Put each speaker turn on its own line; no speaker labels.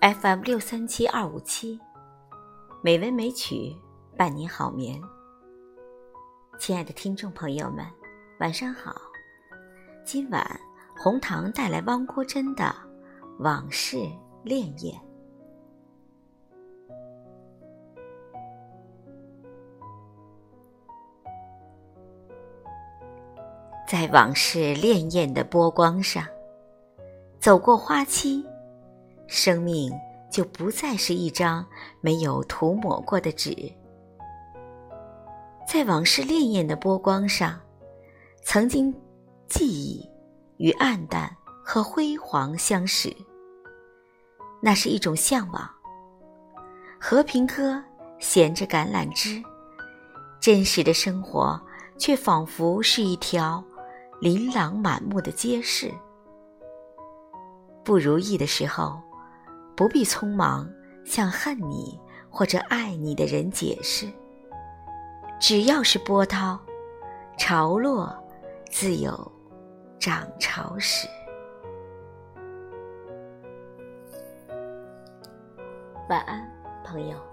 FM 六三七二五七，美文美曲伴您好眠。亲爱的听众朋友们，晚上好。今晚红糖带来汪国真的《往事潋滟》。在往事潋滟的波光上，走过花期。生命就不再是一张没有涂抹过的纸，在往事潋滟的波光上，曾经记忆与暗淡和辉煌相识。那是一种向往。和平鸽衔着橄榄枝，真实的生活却仿佛是一条琳琅满目的街市。不如意的时候。不必匆忙向恨你或者爱你的人解释。只要是波涛，潮落自有涨潮时。晚安，朋友。